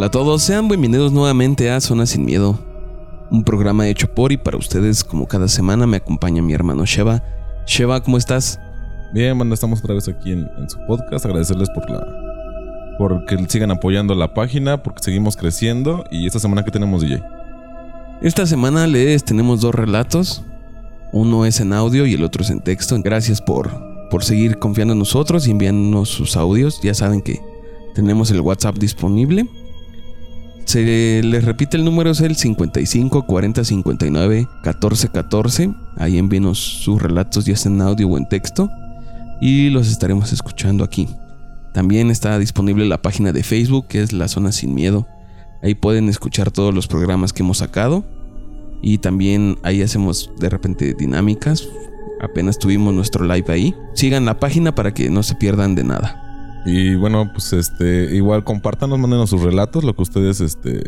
Hola a todos, sean bienvenidos nuevamente a Zona Sin Miedo, un programa hecho por y para ustedes como cada semana me acompaña mi hermano Sheva. Sheva, ¿cómo estás? Bien, bueno, estamos otra vez aquí en, en su podcast, agradecerles por la por que sigan apoyando la página, porque seguimos creciendo y esta semana que tenemos DJ. Esta semana les tenemos dos relatos, uno es en audio y el otro es en texto. Gracias por, por seguir confiando en nosotros y enviándonos sus audios. Ya saben que tenemos el WhatsApp disponible. Se les repite el número, es el 55 40 59 14 14. Ahí envíenos sus relatos, ya sea en audio o en texto. Y los estaremos escuchando aquí. También está disponible la página de Facebook, que es La Zona Sin Miedo. Ahí pueden escuchar todos los programas que hemos sacado. Y también ahí hacemos de repente dinámicas. Apenas tuvimos nuestro live ahí. Sigan la página para que no se pierdan de nada. Y bueno, pues este, igual compártanos, mándenos sus relatos, lo que ustedes este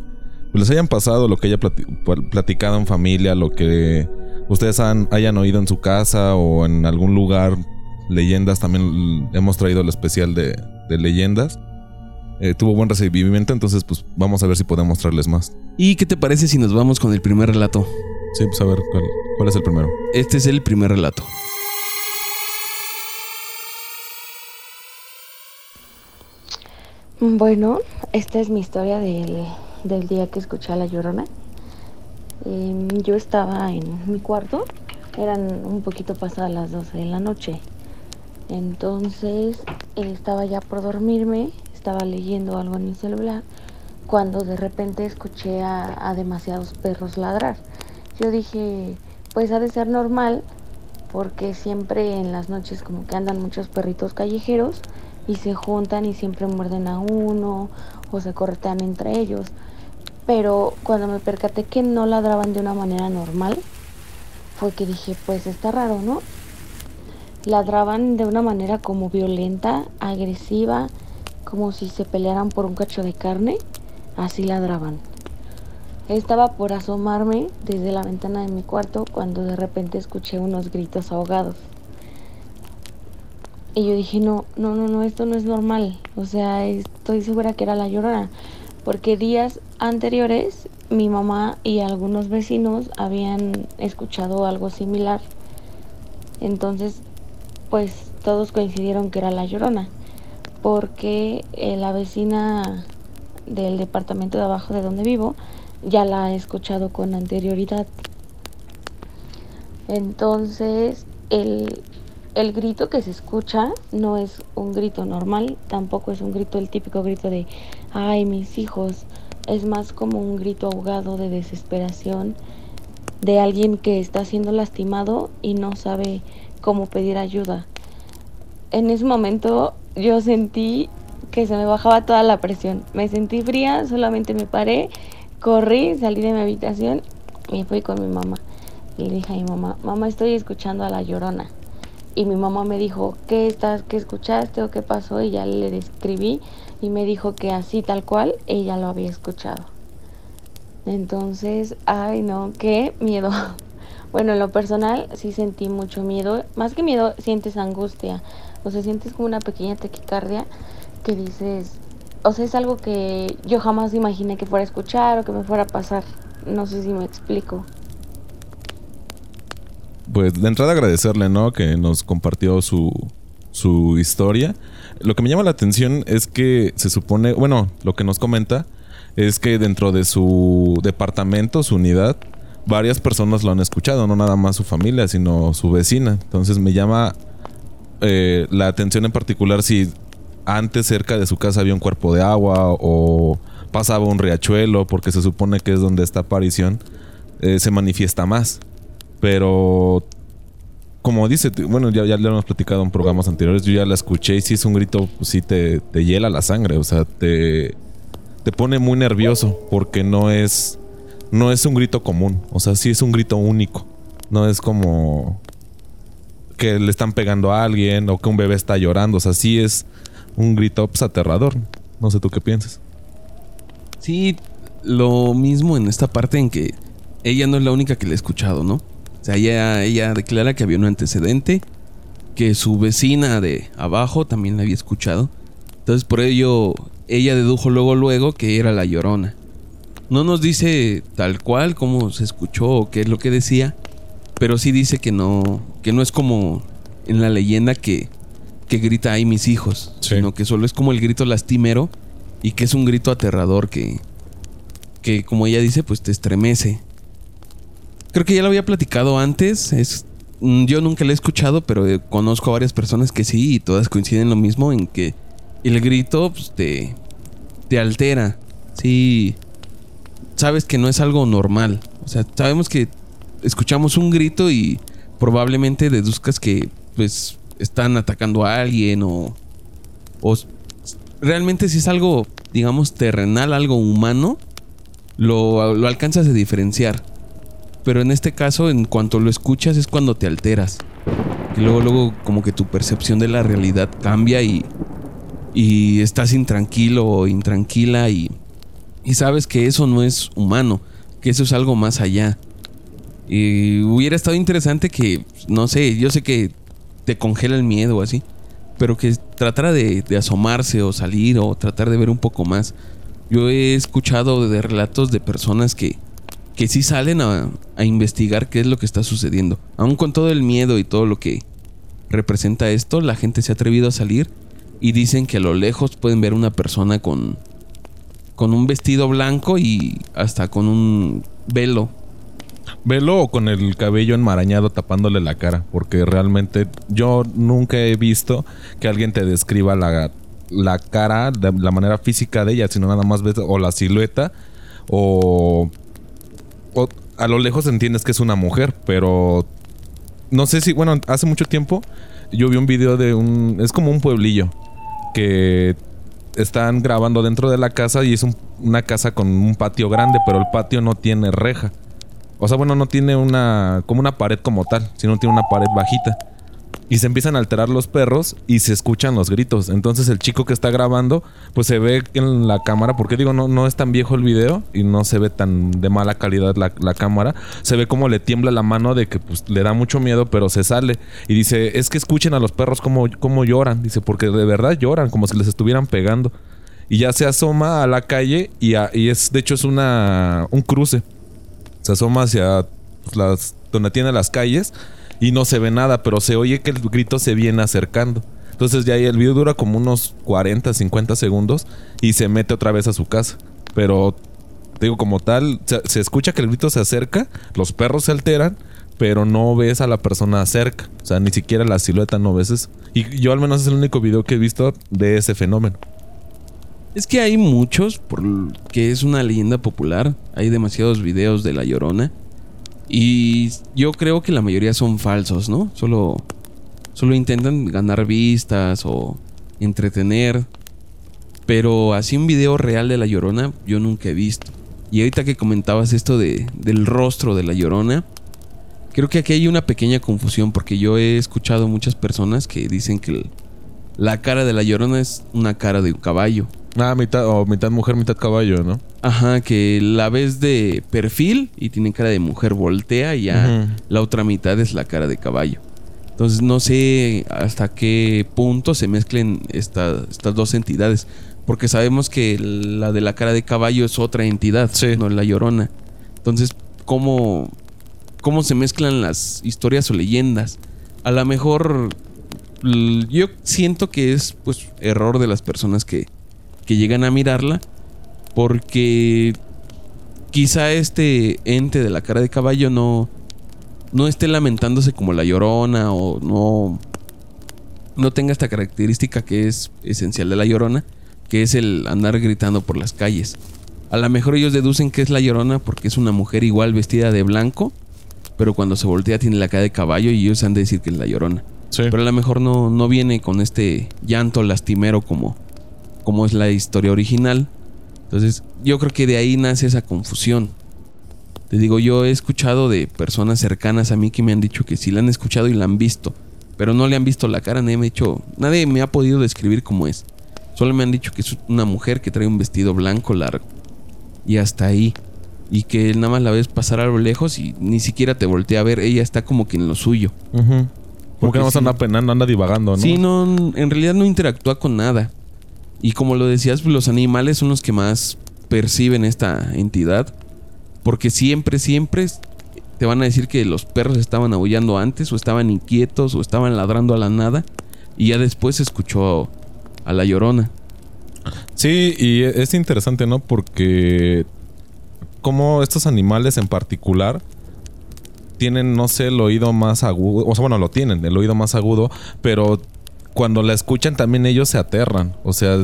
les hayan pasado, lo que haya platicado en familia, lo que ustedes han, hayan oído en su casa o en algún lugar, leyendas, también hemos traído el especial de, de leyendas. Eh, tuvo buen recibimiento, entonces pues vamos a ver si podemos mostrarles más. ¿Y qué te parece si nos vamos con el primer relato? Sí, pues a ver, ¿cuál, cuál es el primero? Este es el primer relato. Bueno, esta es mi historia del, del día que escuché a la llorona. Em, yo estaba en mi cuarto, eran un poquito pasadas las 12 de la noche. Entonces estaba ya por dormirme, estaba leyendo algo en mi celular, cuando de repente escuché a, a demasiados perros ladrar. Yo dije, pues ha de ser normal, porque siempre en las noches como que andan muchos perritos callejeros y se juntan y siempre muerden a uno o se corretean entre ellos. Pero cuando me percaté que no ladraban de una manera normal, fue que dije, pues está raro, ¿no? Ladraban de una manera como violenta, agresiva, como si se pelearan por un cacho de carne, así ladraban. Estaba por asomarme desde la ventana de mi cuarto cuando de repente escuché unos gritos ahogados. Y yo dije, no, no, no, no, esto no es normal. O sea, estoy segura que era la llorona. Porque días anteriores mi mamá y algunos vecinos habían escuchado algo similar. Entonces, pues todos coincidieron que era la llorona. Porque eh, la vecina del departamento de abajo de donde vivo ya la ha escuchado con anterioridad. Entonces, el, el grito que se escucha no es un grito normal, tampoco es un grito, el típico grito de, ay, mis hijos, es más como un grito ahogado de desesperación de alguien que está siendo lastimado y no sabe cómo pedir ayuda. En ese momento yo sentí que se me bajaba toda la presión, me sentí fría, solamente me paré, corrí, salí de mi habitación y fui con mi mamá. Le dije a mi mamá, mamá, estoy escuchando a la llorona y mi mamá me dijo, ¿qué estás, qué escuchaste o qué pasó? Y ya le describí y me dijo que así tal cual ella lo había escuchado. Entonces, ay no, qué miedo. Bueno, en lo personal sí sentí mucho miedo. Más que miedo, sientes angustia. O sea, sientes como una pequeña taquicardia que dices, o sea, es algo que yo jamás imaginé que fuera a escuchar o que me fuera a pasar. No sé si me explico pues de entrada agradecerle, ¿no? Que nos compartió su, su historia. Lo que me llama la atención es que se supone, bueno, lo que nos comenta es que dentro de su departamento, su unidad, varias personas lo han escuchado, no nada más su familia, sino su vecina. Entonces me llama eh, la atención en particular si antes cerca de su casa había un cuerpo de agua o pasaba un riachuelo, porque se supone que es donde esta aparición eh, se manifiesta más. Pero como dice, bueno, ya, ya lo hemos platicado en programas anteriores, yo ya la escuché y si es un grito, pues sí te, te hiela la sangre, o sea, te, te pone muy nervioso porque no es, no es un grito común, o sea, sí es un grito único, no es como que le están pegando a alguien o que un bebé está llorando, o sea, sí es un grito pues, aterrador, no sé tú qué piensas. Sí, lo mismo en esta parte en que ella no es la única que le ha escuchado, ¿no? O sea, ella, ella declara que había un antecedente, que su vecina de abajo también la había escuchado. Entonces por ello ella dedujo luego luego que era la llorona. No nos dice tal cual cómo se escuchó o qué es lo que decía, pero sí dice que no, que no es como en la leyenda que, que grita ahí mis hijos, Sí. sino que solo es como el grito lastimero y que es un grito aterrador que, que como ella dice, pues te estremece. Creo que ya lo había platicado antes, es, mm, yo nunca lo he escuchado, pero eh, conozco a varias personas que sí y todas coinciden en lo mismo en que el grito pues, te, te altera, sí, sabes que no es algo normal, o sea, sabemos que escuchamos un grito y probablemente deduzcas que pues están atacando a alguien o, o realmente si es algo, digamos, terrenal, algo humano, lo, lo alcanzas a diferenciar. Pero en este caso, en cuanto lo escuchas, es cuando te alteras. Y luego, luego, como que tu percepción de la realidad cambia y, y estás intranquilo o intranquila y, y sabes que eso no es humano, que eso es algo más allá. Y hubiera estado interesante que, no sé, yo sé que te congela el miedo o así, pero que tratara de, de asomarse o salir o tratar de ver un poco más. Yo he escuchado de relatos de personas que, que sí salen a, a investigar qué es lo que está sucediendo. Aún con todo el miedo y todo lo que representa esto, la gente se ha atrevido a salir y dicen que a lo lejos pueden ver una persona con, con un vestido blanco y hasta con un velo. Velo o con el cabello enmarañado tapándole la cara, porque realmente yo nunca he visto que alguien te describa la, la cara, de la manera física de ella, sino nada más ves o la silueta o, a lo lejos entiendes que es una mujer, pero no sé si, bueno, hace mucho tiempo yo vi un video de un, es como un pueblillo que están grabando dentro de la casa y es un- una casa con un patio grande, pero el patio no tiene reja. O sea, bueno, no tiene una. como una pared como tal, sino tiene una pared bajita. Y se empiezan a alterar los perros y se escuchan los gritos. Entonces el chico que está grabando, pues se ve en la cámara, porque digo, no, no es tan viejo el video y no se ve tan de mala calidad la, la cámara. Se ve como le tiembla la mano de que pues, le da mucho miedo, pero se sale. Y dice, es que escuchen a los perros como, como lloran. Dice, porque de verdad lloran, como si les estuvieran pegando. Y ya se asoma a la calle y, a- y es, de hecho, es una, un cruce se asoma hacia pues, las donde tiene las calles y no se ve nada, pero se oye que el grito se viene acercando. Entonces ya el video dura como unos 40, 50 segundos y se mete otra vez a su casa. Pero digo como tal, se, escucha que el grito se acerca, los perros se alteran, pero no ves a la persona cerca. O sea, ni siquiera la silueta no ves. Y yo al menos es el único video que he visto de ese fenómeno. Es que hay muchos, porque es una leyenda popular. Hay demasiados videos de La Llorona. Y yo creo que la mayoría son falsos, ¿no? Solo, solo intentan ganar vistas o entretener. Pero así un video real de La Llorona yo nunca he visto. Y ahorita que comentabas esto de, del rostro de La Llorona, creo que aquí hay una pequeña confusión porque yo he escuchado muchas personas que dicen que la cara de La Llorona es una cara de un caballo. Ah, mitad, o mitad mujer, mitad caballo, ¿no? Ajá, que la ves de perfil y tiene cara de mujer, voltea y ya la otra mitad es la cara de caballo. Entonces no sé hasta qué punto se mezclen esta- estas dos entidades. Porque sabemos que la de la cara de caballo es otra entidad, Sí. no la llorona. Entonces, ¿cómo, ¿cómo se mezclan las historias o leyendas? A lo mejor yo siento que es pues error de las personas que, que llegan a mirarla. Porque quizá este ente de la cara de caballo no, no esté lamentándose como la llorona o no, no tenga esta característica que es esencial de la llorona, que es el andar gritando por las calles. A lo mejor ellos deducen que es la llorona porque es una mujer igual vestida de blanco, pero cuando se voltea tiene la cara de caballo y ellos han de decir que es la llorona. Sí. Pero a lo mejor no, no viene con este llanto lastimero como, como es la historia original. Entonces, yo creo que de ahí nace esa confusión. Te digo, yo he escuchado de personas cercanas a mí que me han dicho que sí la han escuchado y la han visto, pero no le han visto la cara, nadie me ha dicho, nadie me ha podido describir cómo es. Solo me han dicho que es una mujer que trae un vestido blanco largo. Y hasta ahí. Y que nada más la ves pasar a lo lejos y ni siquiera te voltea a ver, ella está como que en lo suyo. Porque que nada más anda penando, anda divagando, ¿no? Sí, no, en realidad no interactúa con nada. Y como lo decías, los animales son los que más perciben esta entidad. Porque siempre, siempre te van a decir que los perros estaban aullando antes, o estaban inquietos, o estaban ladrando a la nada. Y ya después se escuchó a la llorona. Sí, y es interesante, ¿no? Porque como estos animales en particular tienen, no sé, el oído más agudo, o sea, bueno, lo tienen, el oído más agudo, pero cuando la escuchan también ellos se aterran, o sea,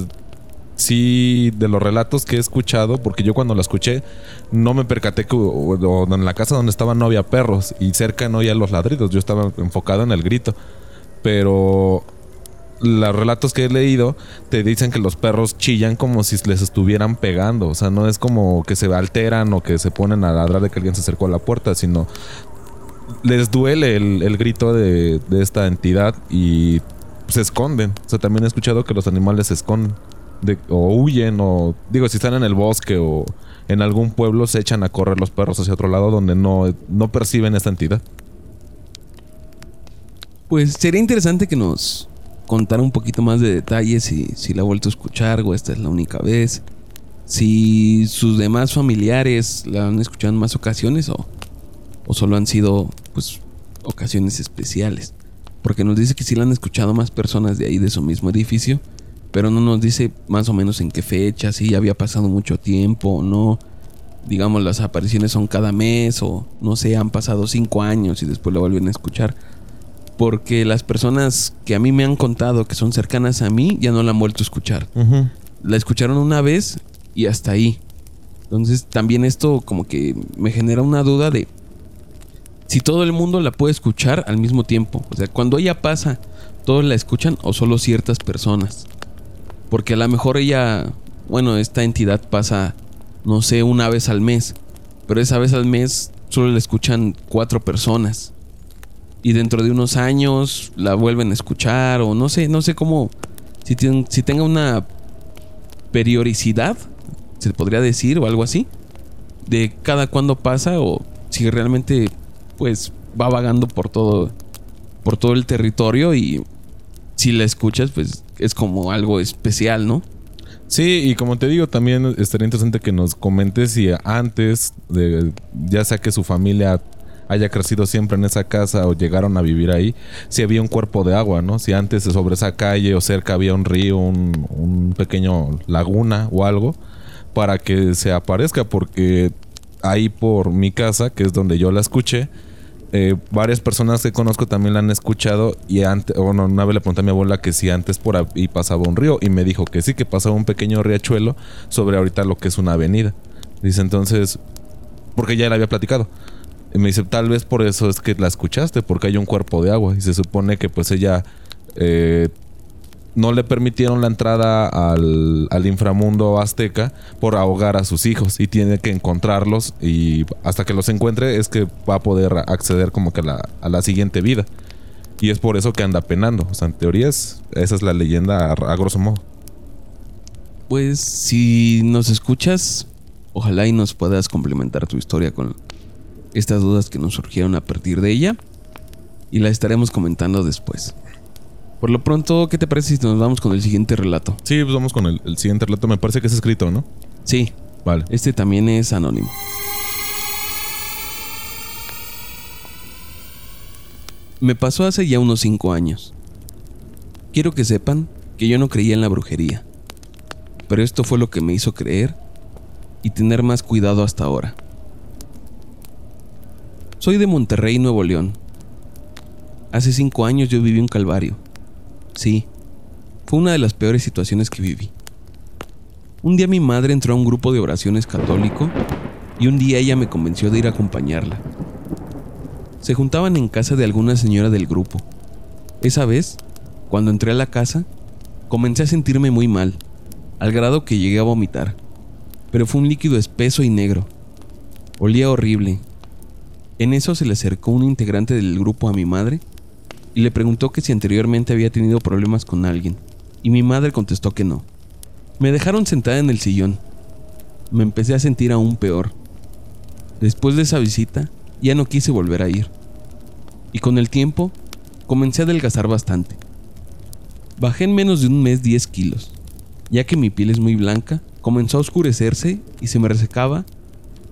sí, de los relatos que he escuchado, porque yo cuando la escuché no me percaté que en la casa donde estaba no había perros y cerca no había los ladridos, yo estaba enfocado en el grito, pero los relatos que he leído te dicen que los perros chillan como si les estuvieran pegando. O sea, no es como que se alteran o que se ponen a ladrar de que alguien se acercó a la puerta, sino les duele el, grito de, esta entidad y se esconden. O sea, también he escuchado que los animales se esconden. o huyen o digo si están en el bosque o en algún pueblo se echan a correr los perros hacia otro lado donde no, no perciben esta entidad. Pues sería interesante que nos contar un poquito más de detalles si, si la ha vuelto a escuchar o esta es la única vez. Si sus demás familiares la han escuchado en más ocasiones o, o solo han sido pues ocasiones especiales. Porque nos dice que sí la han escuchado más personas de ahí de su mismo edificio, pero no nos dice más o menos en qué fecha, si ya había pasado mucho tiempo o no. Digamos, las apariciones son cada mes o no sé, han pasado cinco años y después la vuelven a escuchar porque las personas que a mí me han contado que son cercanas a mí ya no la han vuelto a escuchar. La escucharon una vez y hasta ahí. Entonces también esto como que me genera una duda de si todo el mundo la puede escuchar al mismo tiempo. O sea, cuando ella pasa, todos la escuchan o solo ciertas personas. Porque a lo mejor ella, bueno, esta entidad pasa, no sé, una vez al mes. Pero esa vez al mes solo la escuchan cuatro personas y dentro de unos años la vuelven a escuchar o no sé, no sé cómo, si, si tenga una periodicidad, se podría decir o algo así, de cada cuándo pasa o si realmente pues va vagando por todo, por todo el territorio y si la escuchas pues es como algo especial, ¿no? Sí, y como te digo, también estaría interesante que nos comentes si antes de, ya sea que su familia haya crecido siempre en esa casa o llegaron a vivir ahí, si había un cuerpo de agua, ¿no? Si antes sobre esa calle o cerca había un río, un, pequeño laguna o algo, para que se aparezca, porque ahí por mi casa, que es donde yo la escuché, eh, varias personas que conozco también la han escuchado y antes, bueno, una vez le pregunté a mi abuela que si antes por ahí pasaba un río y me dijo que sí, que pasaba un pequeño riachuelo sobre ahorita lo que es una avenida. Dice entonces, porque ya le había platicado. Y me dice, tal vez por eso es que la escuchaste, porque hay un cuerpo de agua. Y se supone que pues ella eh, no le permitieron la entrada al, inframundo azteca por ahogar a sus hijos. Y tiene que encontrarlos y hasta que los encuentre es que va a poder acceder como que a la, siguiente vida. Y es por eso que anda penando. O sea, en teoría esa es la leyenda a grosso modo. Pues si nos escuchas, ojalá y nos puedas complementar tu historia con estas dudas que nos surgieron a partir de ella y la estaremos comentando después. Por lo pronto, ¿qué te parece si nos vamos con el siguiente relato? Sí, pues vamos con el, el siguiente relato. Me parece que es escrito, ¿no? Sí. Vale. Este también es anónimo. Me pasó hace ya unos 5 años. Quiero que sepan que yo no creía en la brujería, pero esto fue lo que me hizo creer y tener más cuidado hasta ahora. Soy de Monterrey, Nuevo León. Hace cinco años yo viví un calvario. Sí, fue una de las peores situaciones que viví. Un día mi madre entró a un grupo de oraciones católico y un día ella me convenció de ir a acompañarla. Se juntaban en casa de alguna señora del grupo. Esa vez, cuando entré a la casa, comencé a sentirme muy mal, al grado que llegué a vomitar. Pero fue un líquido espeso y negro. Olía horrible en eso se le acercó un integrante del grupo a mi madre y le preguntó que si anteriormente había tenido problemas con alguien, y mi madre contestó que no. Me dejaron sentada en el sillón. Me empecé a sentir aún peor. Después de esa visita, ya no quise volver a ir. Y con el tiempo, comencé a adelgazar bastante. Bajé en menos de un mes 10 kilos. ya que mi piel es muy blanca, comenzó a oscurecerse y se me resecaba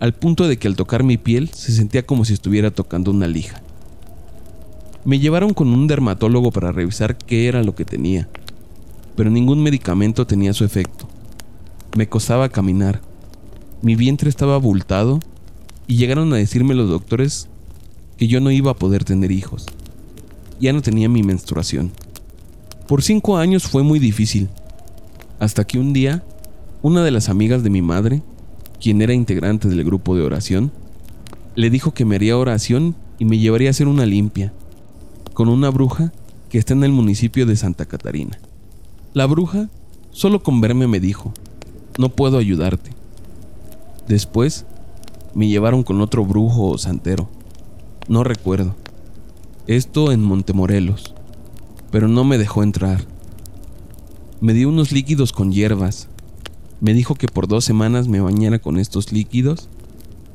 al punto de que al tocar mi piel se sentía como si estuviera tocando una lija. Me llevaron con un dermatólogo para revisar qué era lo que tenía, pero ningún medicamento tenía su efecto. Me costaba caminar, mi vientre estaba abultado y llegaron a decirme los doctores que yo no iba a poder tener hijos. Ya no tenía mi menstruación. Por cinco años fue muy difícil, hasta que un día una de las amigas de mi madre quien era integrante del grupo de oración, le dijo que me haría oración y me llevaría a hacer una limpia con una bruja que está en el municipio de Santa Catarina. La bruja, solo con verme me dijo, no puedo ayudarte. Después, me llevaron con otro brujo o santero. No recuerdo. Esto en Montemorelos. Pero no me dejó entrar. Me dio unos líquidos con hierbas, me dijo que por dos semanas me bañara con estos líquidos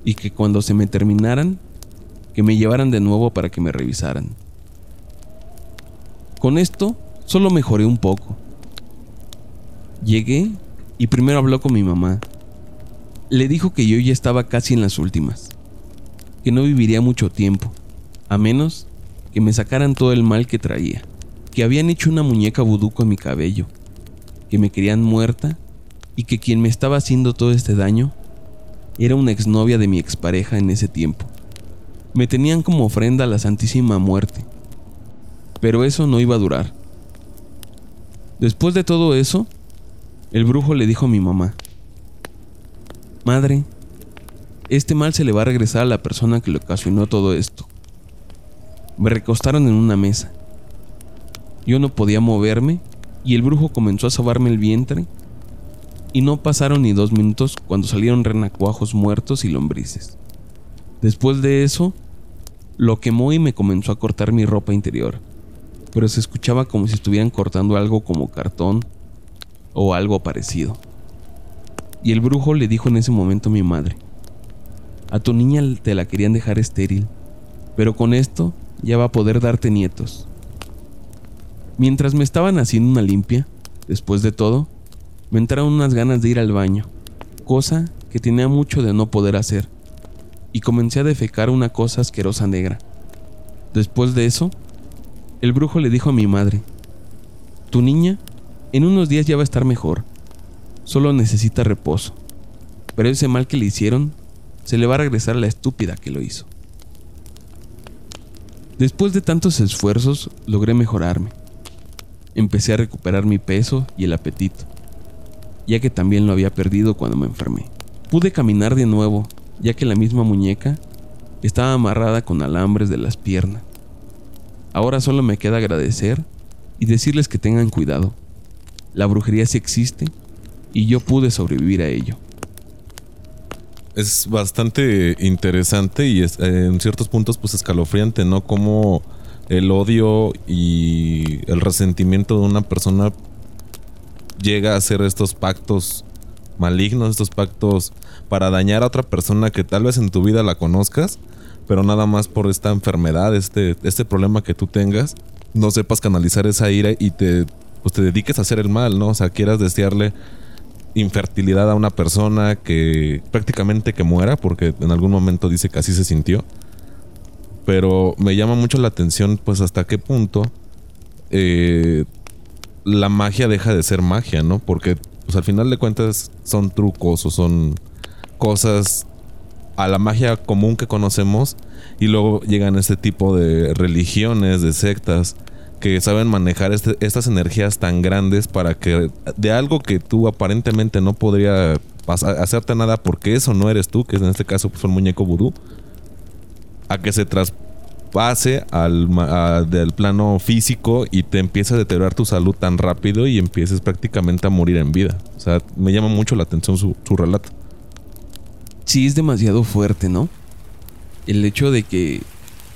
y que cuando se me terminaran, que me llevaran de nuevo para que me revisaran. Con esto solo mejoré un poco. Llegué y primero habló con mi mamá. Le dijo que yo ya estaba casi en las últimas, que no viviría mucho tiempo, a menos que me sacaran todo el mal que traía, que habían hecho una muñeca vudú con mi cabello, que me querían muerta y que quien me estaba haciendo todo este daño era una exnovia de mi expareja en ese tiempo. Me tenían como ofrenda a la Santísima Muerte, pero eso no iba a durar. Después de todo eso, el brujo le dijo a mi mamá, Madre, este mal se le va a regresar a la persona que le ocasionó todo esto. Me recostaron en una mesa. Yo no podía moverme y el brujo comenzó a sobarme el vientre y no pasaron ni dos minutos cuando salieron renacuajos muertos y lombrices. Después de eso, lo quemó y me comenzó a cortar mi ropa interior, pero se escuchaba como si estuvieran cortando algo como cartón o algo parecido. Y el brujo le dijo en ese momento a mi madre, a tu niña te la querían dejar estéril, pero con esto ya va a poder darte nietos. Mientras me estaban haciendo una limpia, después de todo, me entraron unas ganas de ir al baño, cosa que tenía mucho de no poder hacer, y comencé a defecar una cosa asquerosa negra. Después de eso, el brujo le dijo a mi madre, tu niña en unos días ya va a estar mejor, solo necesita reposo, pero ese mal que le hicieron se le va a regresar a la estúpida que lo hizo. Después de tantos esfuerzos logré mejorarme. Empecé a recuperar mi peso y el apetito ya que también lo había perdido cuando me enfermé. Pude caminar de nuevo, ya que la misma muñeca estaba amarrada con alambres de las piernas. Ahora solo me queda agradecer y decirles que tengan cuidado. La brujería sí existe y yo pude sobrevivir a ello. Es bastante interesante y es, en ciertos puntos pues escalofriante, ¿no? Como el odio y el resentimiento de una persona llega a hacer estos pactos malignos, estos pactos para dañar a otra persona que tal vez en tu vida la conozcas, pero nada más por esta enfermedad, este, este problema que tú tengas, no sepas canalizar esa ira y te, pues te dediques a hacer el mal, ¿no? O sea, quieras desearle infertilidad a una persona que prácticamente que muera, porque en algún momento dice que así se sintió. Pero me llama mucho la atención, pues hasta qué punto eh, la magia deja de ser magia, ¿no? Porque pues al final de cuentas son trucos o son cosas a la magia común que conocemos y luego llegan este tipo de religiones, de sectas que saben manejar este, estas energías tan grandes para que de algo que tú aparentemente no podría hacerte nada porque eso no eres tú, que en este caso pues, fue el muñeco vudú, a que se tras pase al del plano físico y te empieza a deteriorar tu salud tan rápido y empieces prácticamente a morir en vida. O sea, me llama mucho la atención su relato. Sí, es demasiado fuerte, ¿no? El hecho de que,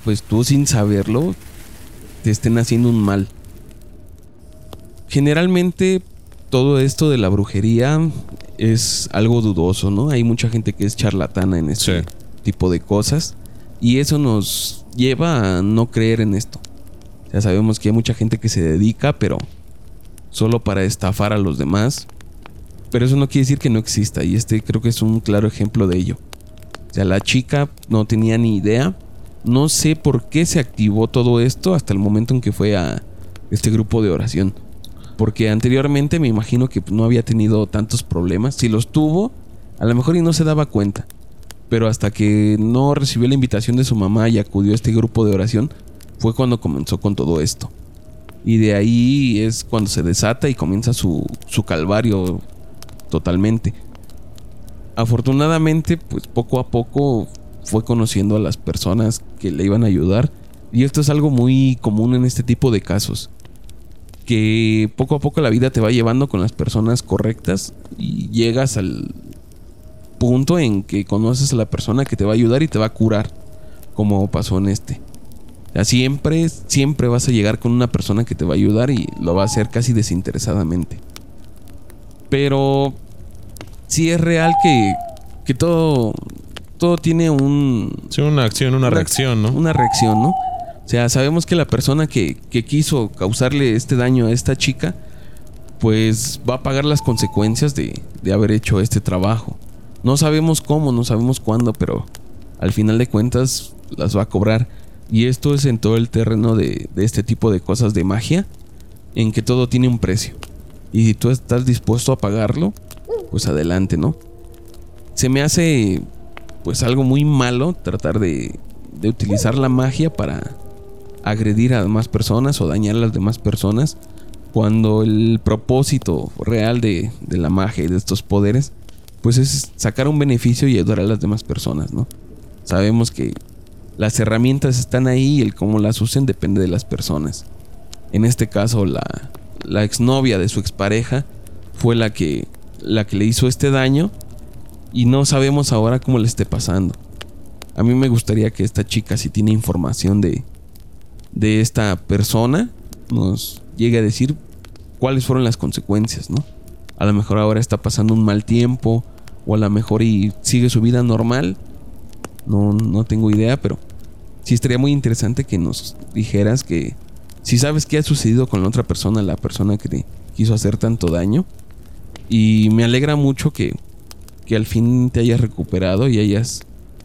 pues tú sin saberlo, te estén haciendo un mal. Generalmente todo esto de la brujería es algo dudoso, ¿no? Hay mucha gente que es charlatana en este tipo de cosas. Y eso nos lleva a no creer en esto. Ya sabemos que hay mucha gente que se dedica, pero solo para estafar a los demás Pero eso no quiere decir que no exista y este creo que es un claro ejemplo de ello. O sea, la chica no tenía ni idea. No sé por qué se activó todo esto hasta el momento en que fue a este grupo de oración. Porque anteriormente me imagino que no había tenido tantos problemas. Si los tuvo, a lo mejor y no se daba cuenta. Pero hasta que no recibió la invitación de su mamá y acudió a este grupo de oración, fue cuando comenzó con todo esto. Y de ahí es cuando se desata y comienza su, su calvario totalmente. Afortunadamente, pues poco a poco fue conociendo a las personas que le iban a ayudar. Y esto es algo muy común en este tipo de casos. Que poco a poco la vida te va llevando con las personas correctas y llegas al punto en que conoces a la persona que te va a ayudar y te va a curar, como pasó en este. siempre, siempre vas a llegar con una persona que te va a ayudar y lo va a hacer casi desinteresadamente. Pero sí es real que, que todo, todo tiene un... Sí, una acción, una, reacción, ¿no? Una reacción, ¿no? O sea, sabemos que la persona que, que quiso causarle este daño a esta chica, pues va a pagar las consecuencias de, de haber hecho este trabajo. No sabemos cómo, no sabemos cuándo, pero al final de cuentas las va a cobrar. Y esto es en todo el terreno de, de este tipo de cosas de magia, en que todo tiene un precio. Y si tú estás dispuesto a pagarlo, pues adelante, ¿no? Se me hace pues algo muy malo tratar de, de utilizar la magia para agredir a demás personas o dañar a las demás personas cuando el propósito real de, de, la magia y de estos poderes pues es sacar un beneficio y ayudar a las demás personas, ¿no? Sabemos que las herramientas están ahí y el cómo las usen depende de las personas. En este caso la, la exnovia de su expareja fue la que, la que le hizo este daño y no sabemos ahora cómo le esté pasando. A mí me gustaría que esta chica, si tiene información de, de esta persona, nos llegue a decir cuáles fueron las consecuencias, ¿no? A lo mejor ahora está pasando un mal tiempo, o a lo mejor y sigue su vida normal. No, no tengo idea, pero sí estaría muy interesante que nos dijeras que si sabes qué ha sucedido con la otra persona, la persona que te quiso hacer tanto daño. Y me alegra mucho que, que al fin te hayas recuperado y hayas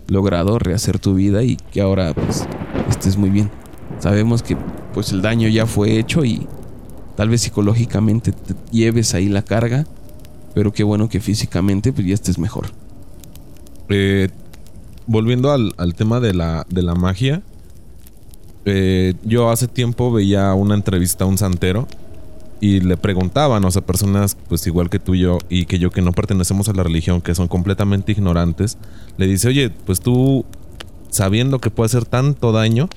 logrado rehacer tu vida y que ahora pues estés muy bien. Sabemos que pues el daño ya fue hecho y tal vez psicológicamente te lleves ahí la carga, pero qué bueno que físicamente pues ya estés mejor. Eh, volviendo al, al, tema de la, de la magia, eh, yo hace tiempo veía una entrevista a un santero y le preguntaban, o sea, personas pues igual que tú y yo y que yo que no pertenecemos a la religión, que son completamente ignorantes, le dice, oye, pues tú sabiendo que puede hacer tanto daño,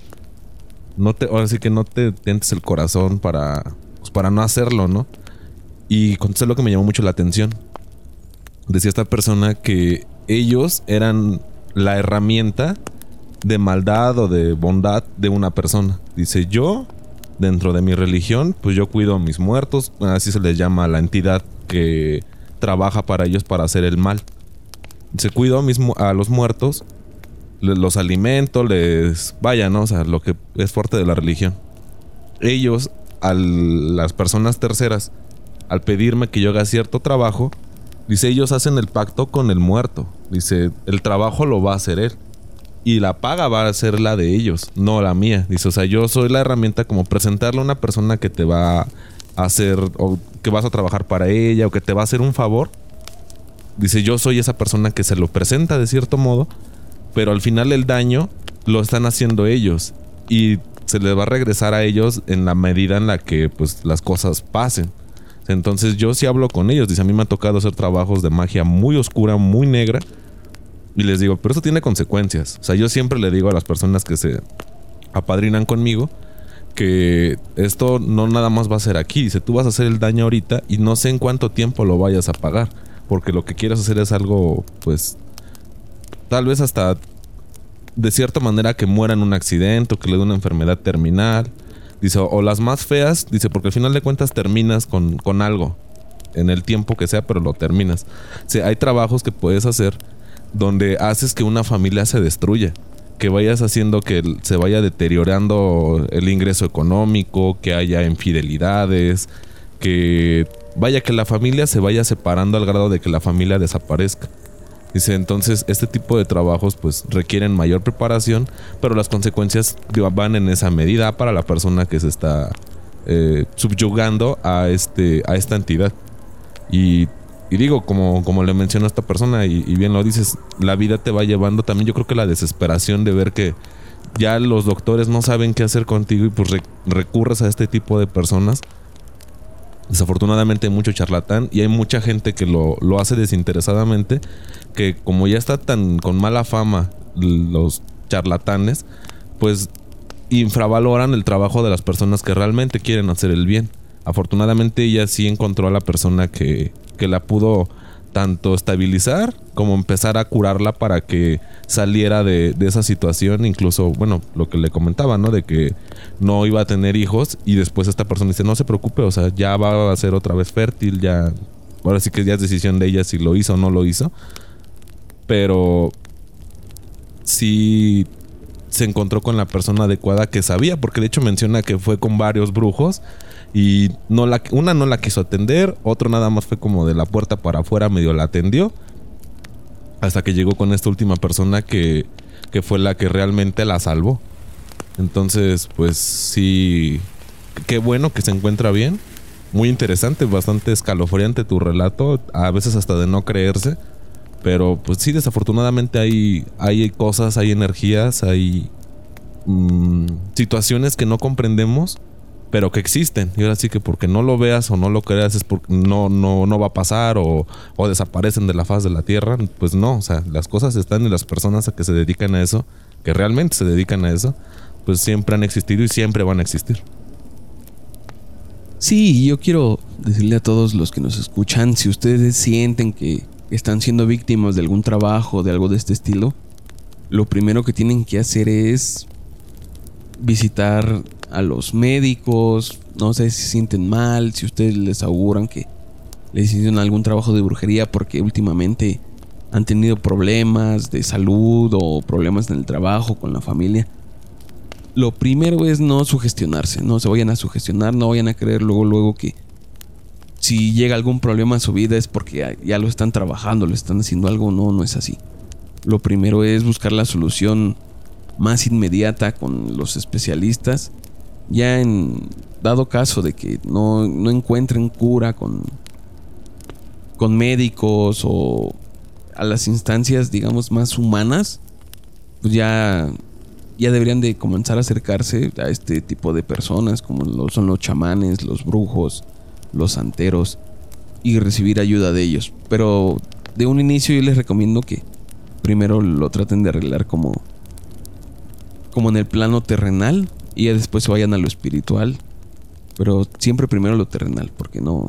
no te, ahora sí que no te tientes el corazón para, pues, para no hacerlo, ¿no? Y contesté lo que me llamó mucho la atención. Decía esta persona que ellos eran la herramienta de maldad o de bondad de una persona. Dice, yo, dentro de mi religión, pues yo cuido a mis muertos, así se les llama a la entidad que trabaja para ellos para hacer el mal. Se cuido a, a los muertos, los alimento, les... Vaya, ¿no? O sea, lo que es fuerte de la religión. Ellos, a las personas terceras, al pedirme que yo haga cierto trabajo, dice, ellos hacen el pacto con el muerto. Dice, el trabajo lo va a hacer él y la paga va a ser la de ellos, no la mía. Dice, o sea, yo soy la herramienta como presentarle a una persona que te va a hacer o que vas a trabajar para ella o que te va a hacer un favor. Dice, yo soy esa persona que se lo presenta de cierto modo, pero al final el daño lo están haciendo ellos y se les va a regresar a ellos en la medida en la que pues las cosas pasen. Entonces yo sí hablo con ellos, dice, a mí me ha tocado hacer trabajos de magia muy oscura, muy negra y les digo, pero eso tiene consecuencias. O sea, yo siempre le digo a las personas que se apadrinan conmigo que esto no nada más va a ser aquí. Dice, tú vas a hacer el daño ahorita y no sé en cuánto tiempo lo vayas a pagar. Porque lo que quieres hacer es algo, pues, tal vez hasta de cierta manera que muera en un accidente o que le dé una enfermedad terminal. Dice, o las más feas, dice, porque al final de cuentas terminas con, con algo. En el tiempo que sea, pero lo terminas. O hay trabajos que puedes hacer donde haces que una familia se destruya, que vayas haciendo que se vaya deteriorando el ingreso económico, que haya infidelidades, que vaya que la familia se vaya separando al grado de que la familia desaparezca. Dice, entonces este tipo de trabajos pues requieren mayor preparación, pero las consecuencias van en esa medida para la persona que se está eh, subyugando a, este, a esta entidad. Y, digo, como, como le mencionó esta persona, y, bien lo dices, la vida te va llevando también, yo creo que la desesperación de ver que ya los doctores no saben qué hacer contigo y pues recurres a este tipo de personas Desafortunadamente hay mucho charlatán y hay mucha gente que lo, lo hace desinteresadamente, que como ya está tan con mala fama los charlatanes, pues infravaloran el trabajo de las personas que realmente quieren hacer el bien. Afortunadamente ella sí encontró a la persona que, que la pudo tanto estabilizar como empezar a curarla para que saliera de, esa situación, incluso, bueno, lo que le comentaba, ¿no? De que no iba a tener hijos y después esta persona dice, no se preocupe, o sea, ya va a ser otra vez fértil, ya, ahora sí que ya es decisión de ella si lo hizo o no lo hizo, pero sí se encontró con la persona adecuada que sabía, porque de hecho menciona que fue con varios brujos y no la, una no la quiso atender, otro nada más fue como de la puerta para afuera, medio la atendió. Hasta que llegó con esta última persona que, que fue la que realmente la salvó. Entonces, pues sí, qué bueno que se encuentra bien. Muy interesante, bastante escalofriante tu relato, a veces hasta de no creerse. Pero pues sí, desafortunadamente hay, hay cosas, hay energías, hay mm, situaciones que no comprendemos pero que existen. Y ahora sí que porque no lo veas o no lo creas es porque no, no, no va a pasar o, desaparecen de la faz de la tierra. Pues no, o sea, las cosas están y las personas a que se dedican a eso, que realmente se dedican a eso, pues siempre han existido y siempre van a existir. Sí, yo quiero decirle a todos los que nos escuchan, si ustedes sienten que están siendo víctimas de algún trabajo, de algo de este estilo, lo primero que tienen que hacer es visitar a los médicos, no sé si se sienten mal, si ustedes les auguran que les hicieron algún trabajo de brujería porque últimamente han tenido problemas de salud o problemas en el trabajo con la familia. Lo primero es no sugestionarse, no se vayan a sugestionar, no vayan a creer luego luego que si llega algún problema en su vida es porque ya lo están trabajando, lo están haciendo algo, no, no es así. Lo primero es buscar la solución más inmediata con los especialistas ya en dado caso de que no, encuentren cura con, con médicos o a las instancias, digamos, más humanas, pues ya, ya deberían de comenzar a acercarse a este tipo de personas, como son los chamanes, los brujos, los santeros, y recibir ayuda de ellos. Pero de un inicio yo les recomiendo que primero lo traten de arreglar como, como en el plano terrenal, y después se vayan a lo espiritual. Pero siempre primero lo terrenal, porque no,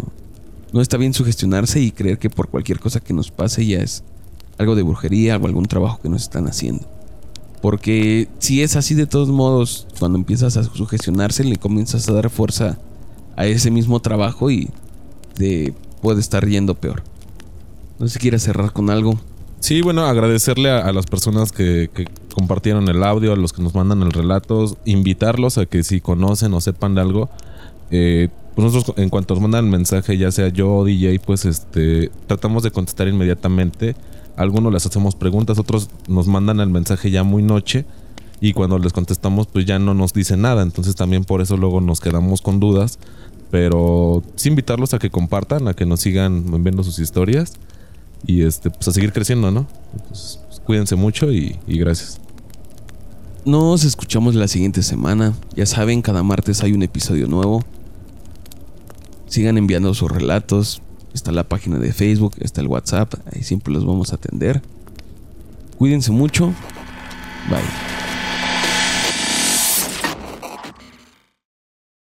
no está bien sugestionarse y creer que por cualquier cosa que nos pase ya es algo de brujería o algún trabajo que nos están haciendo. Porque si es así de todos modos, cuando empiezas a sugestionarse le comienzas a dar fuerza a ese mismo trabajo y te puede estar yendo peor. No sé si quieres cerrar con algo. Sí, bueno, agradecerle a, las personas que, compartieron el audio, a los que nos mandan el relato, invitarlos a que si conocen o sepan de algo, eh, pues nosotros en cuanto nos mandan el mensaje, ya sea yo o DJ, pues este tratamos de contestar inmediatamente. algunos les hacemos preguntas, otros nos mandan el mensaje ya muy noche y cuando les contestamos pues ya no nos dicen nada, entonces también por eso luego nos quedamos con dudas, pero sí invitarlos a que compartan, a que nos sigan viendo sus historias y este, pues a seguir creciendo, ¿no? Pues, cuídense mucho y, y gracias. Nos escuchamos la siguiente semana. Ya saben, cada martes hay un episodio nuevo. Sigan enviando sus relatos. Está la página de Facebook, está el WhatsApp. Ahí siempre los vamos a atender. Cuídense mucho. Bye.